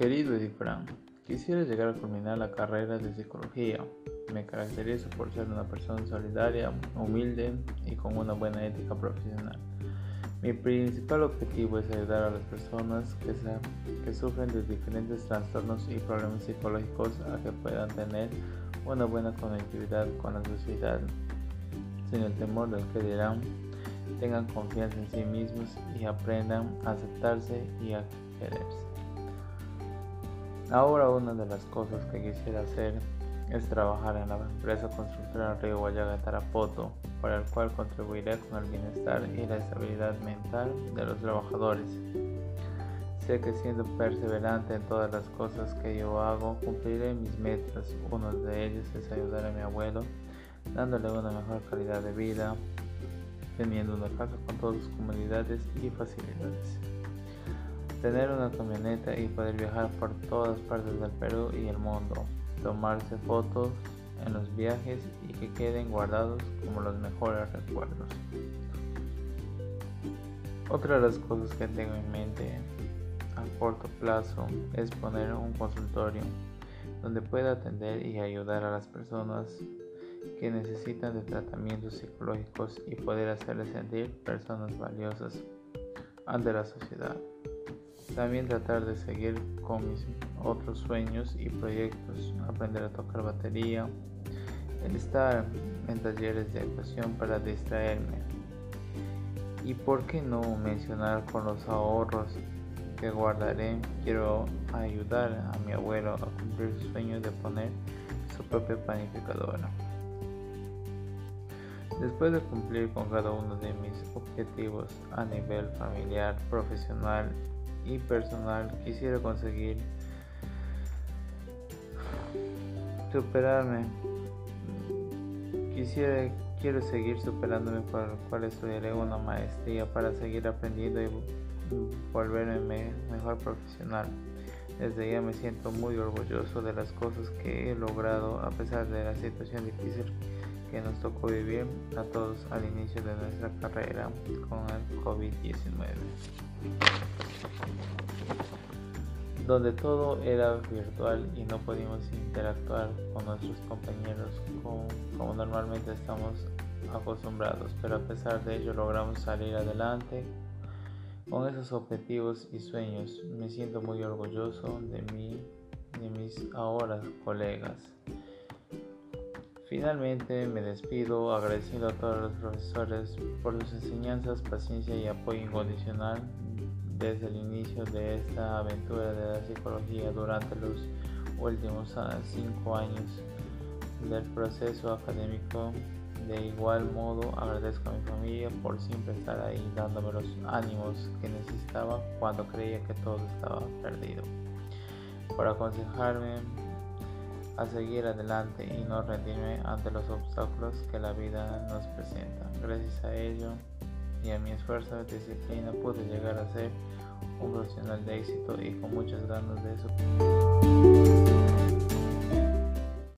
Querido Edifran, quisiera llegar a culminar la carrera de psicología. Me caracterizo por ser una persona solidaria, humilde y con una buena ética profesional. Mi principal objetivo es ayudar a las personas que, que sufren de diferentes trastornos y problemas psicológicos a que puedan tener una buena conectividad con la sociedad, sin el temor del que dirán, tengan confianza en sí mismos y aprendan a aceptarse y a quererse. Ahora una de las cosas que quisiera hacer es trabajar en la empresa constructora Río Guayaga Tarapoto, para el cual contribuiré con el bienestar y la estabilidad mental de los trabajadores. Sé que siendo perseverante en todas las cosas que yo hago, cumpliré mis metas. Uno de ellos es ayudar a mi abuelo, dándole una mejor calidad de vida, teniendo una casa con todas sus comodidades y facilidades. Tener una camioneta y poder viajar por todas partes del Perú y el mundo. Tomarse fotos en los viajes y que queden guardados como los mejores recuerdos. Otra de las cosas que tengo en mente a corto plazo es poner un consultorio donde pueda atender y ayudar a las personas que necesitan de tratamientos psicológicos y poder hacerles sentir personas valiosas ante la sociedad. También tratar de seguir con mis otros sueños y proyectos, aprender a tocar batería, el estar en talleres de actuación para distraerme. Y por qué no mencionar con los ahorros que guardaré, quiero ayudar a mi abuelo a cumplir su sueño de poner su propia panificadora. Después de cumplir con cada uno de mis objetivos a nivel familiar, profesional y personal, quisiera conseguir superarme. Quisiera, quiero seguir superándome por lo cual estudiaré una maestría para seguir aprendiendo y volverme mejor profesional. Desde ya me siento muy orgulloso de las cosas que he logrado a pesar de la situación difícil que nos tocó vivir a todos al inicio de nuestra carrera con el COVID-19, donde todo era virtual y no podíamos interactuar con nuestros compañeros como, normalmente estamos acostumbrados, pero a pesar de ello logramos salir adelante con esos objetivos y sueños. Me siento muy orgulloso de mí, de mis ahora colegas. Finalmente me despido agradeciendo a todos los profesores por sus enseñanzas, paciencia y apoyo incondicional desde el inicio de esta aventura de la psicología durante los últimos ah, cinco años del proceso académico. De igual modo agradezco a mi familia por siempre estar ahí dándome los ánimos que necesitaba cuando creía que todo estaba perdido. Por aconsejarme a seguir adelante y no rendirme ante los obstáculos que la vida nos presenta. Gracias a ello y a mi esfuerzo y disciplina pude llegar a ser un profesional de éxito y con muchas ganas de eso.